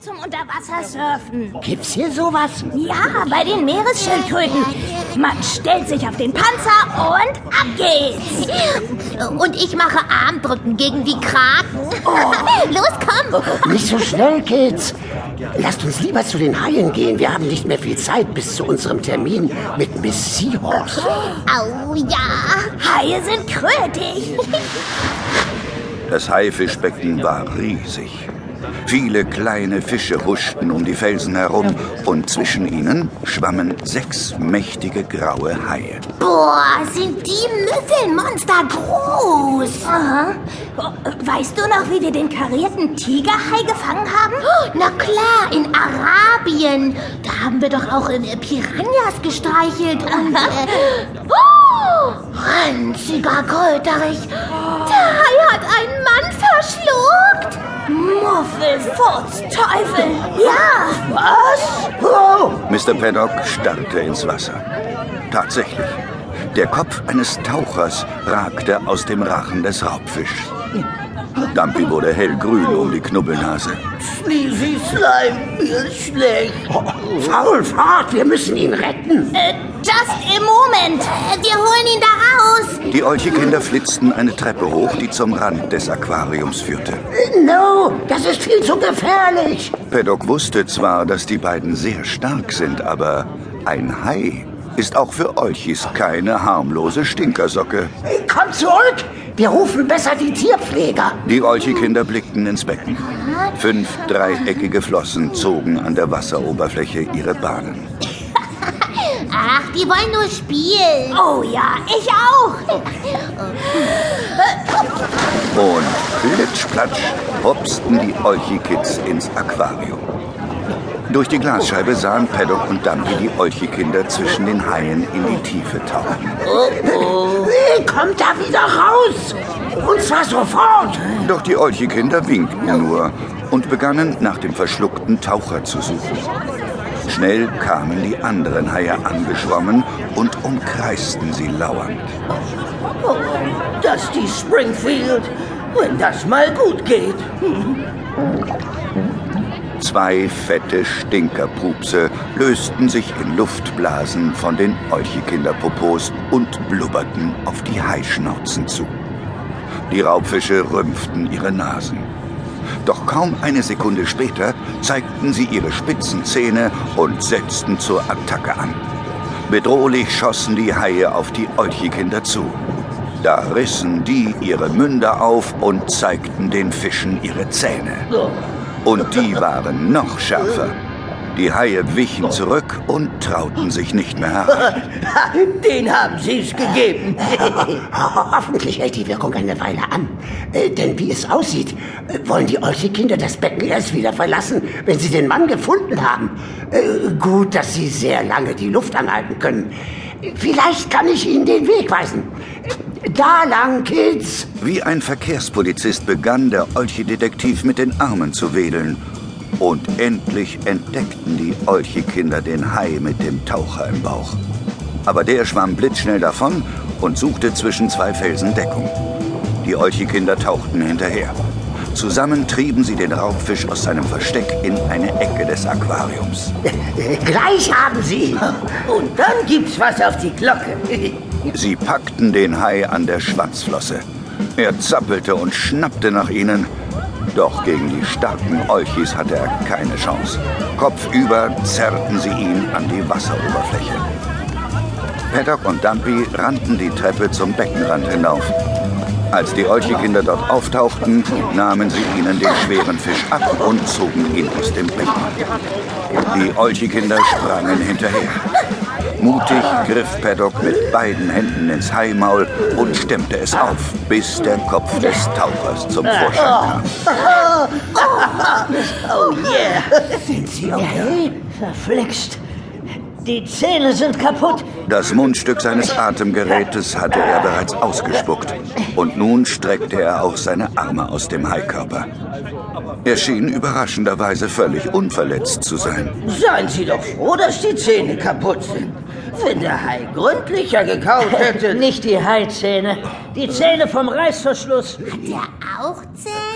zum Unterwassersurfen. Gibt's hier sowas? Ja, bei den Meeresschildkröten. Man stellt sich auf den Panzer und ab geht's. Und ich mache Armdrücken gegen die Kraken. Los, komm! Nicht so schnell, Kids. Lasst uns lieber zu den Haien gehen. Wir haben nicht mehr viel Zeit bis zu unserem Termin mit Miss Seahorse. Au ja! Haie sind krötig. Das Haifischbecken war riesig. Viele kleine Fische huschten um die Felsen herum und zwischen ihnen schwammen sechs mächtige graue Haie. Boah, sind die Müffelmonster groß! Aha. Weißt du noch, wie wir den karierten Tigerhai gefangen haben? Oh, na klar, in Arabien. Da haben wir doch auch in äh, Piranhas gestreichelt und... Äh, oh, ranziger Kröterich. Der Hai hat Muffel, Furz, Teufel. Ja. Was? Oh, Mr. Paddock starrte ins Wasser. Tatsächlich. Der Kopf eines Tauchers ragte aus dem Rachen des Raubfischs. Dumpy wurde hellgrün um die Knubbelnase. Sleazy Slime, mir ist schlecht. faul fort. Wir müssen ihn retten. Äh, just im Moment. Wir holen ihn da raus. Die Olchekinder flitzten eine Treppe hoch, die zum Rand des Aquariums führte. No, das ist viel zu gefährlich. Paddock wusste zwar, dass die beiden sehr stark sind, aber ein Hai ist auch für Olchis keine harmlose Stinkersocke. Komm zurück. Wir rufen besser die Tierpfleger. Die Olchi-Kinder blickten ins Becken. Fünf dreieckige Flossen zogen an der Wasseroberfläche ihre Bahnen. Ach, die wollen nur spielen. Oh ja, ich auch. Und plitschplatsch hopsten die Olchi-Kids ins Aquarium. Durch die Glasscheibe sahen Paddock und Dumpy die Olchi-Kinder zwischen den Haien in die Tiefe tauchen. Hey, kommt da wieder raus. Und zwar sofort. Doch die Olchi-Kinder winkten nur und begannen nach dem verschluckten Taucher zu suchen. Schnell kamen die anderen Haie angeschwommen und umkreisten sie lauernd. Das die Springfield. Wenn das mal gut geht. Zwei fette Stinkerpupse lösten sich in Luftblasen von den Olchekinderpopos und blubberten auf die Haischnauzen zu. Die Raubfische rümpften ihre Nasen. Doch kaum eine Sekunde später zeigten sie ihre spitzen Zähne und setzten zur Attacke an. Bedrohlich schossen die Haie auf die Olchekinder zu. Da rissen die ihre Münder auf und zeigten den Fischen ihre Zähne. Und die waren noch schärfer. Die Haie wichen zurück und trauten sich nicht mehr heran. Den haben sie's gegeben. Ho- Hoffentlich hält die Wirkung eine Weile an. Äh, denn wie es aussieht, äh, wollen die Olche-Kinder das Becken erst wieder verlassen, wenn sie den Mann gefunden haben. Äh, gut, dass sie sehr lange die Luft anhalten können. Vielleicht kann ich ihnen den Weg weisen. Da lang, Kids. Wie ein Verkehrspolizist begann der Olchi-Detektiv mit den Armen zu wedeln. Und endlich entdeckten die Olchi-Kinder den Hai mit dem Taucher im Bauch. Aber der schwamm blitzschnell davon und suchte zwischen zwei Felsen Deckung. Die Olchi-Kinder tauchten hinterher. Zusammen trieben sie den Raubfisch aus seinem Versteck in eine Ecke des Aquariums. Gleich haben sie ihn. Und dann gibt's was auf die Glocke. Sie packten den Hai an der Schwanzflosse. Er zappelte und schnappte nach ihnen. Doch gegen die starken Olchis hatte er keine Chance. Kopfüber zerrten sie ihn an die Wasseroberfläche. Paddock und Dumpy rannten die Treppe zum Beckenrand hinauf. Als die Olchi-Kinder dort auftauchten, nahmen sie ihnen den schweren Fisch ab und zogen ihn aus dem Becken. Die Olchi-Kinder sprangen hinterher. Mutig griff Paddock mit beiden Händen ins Haimaul und stemmte es auf, bis der Kopf des Tauchers zum Vorschein kam. Oh yeah. Sind sie okay? Verflixt. Die Zähne sind kaputt. Das Mundstück seines Atemgerätes hatte er bereits ausgespuckt. Und nun streckte er auch seine Arme aus dem Haikörper. Er schien überraschenderweise völlig unverletzt zu sein. Seien Sie doch froh, dass die Zähne kaputt sind. Wenn der Hai gründlicher gekaut hätte. Nicht die Haizähne. Die Zähne vom Reißverschluss. Der auch Zähne?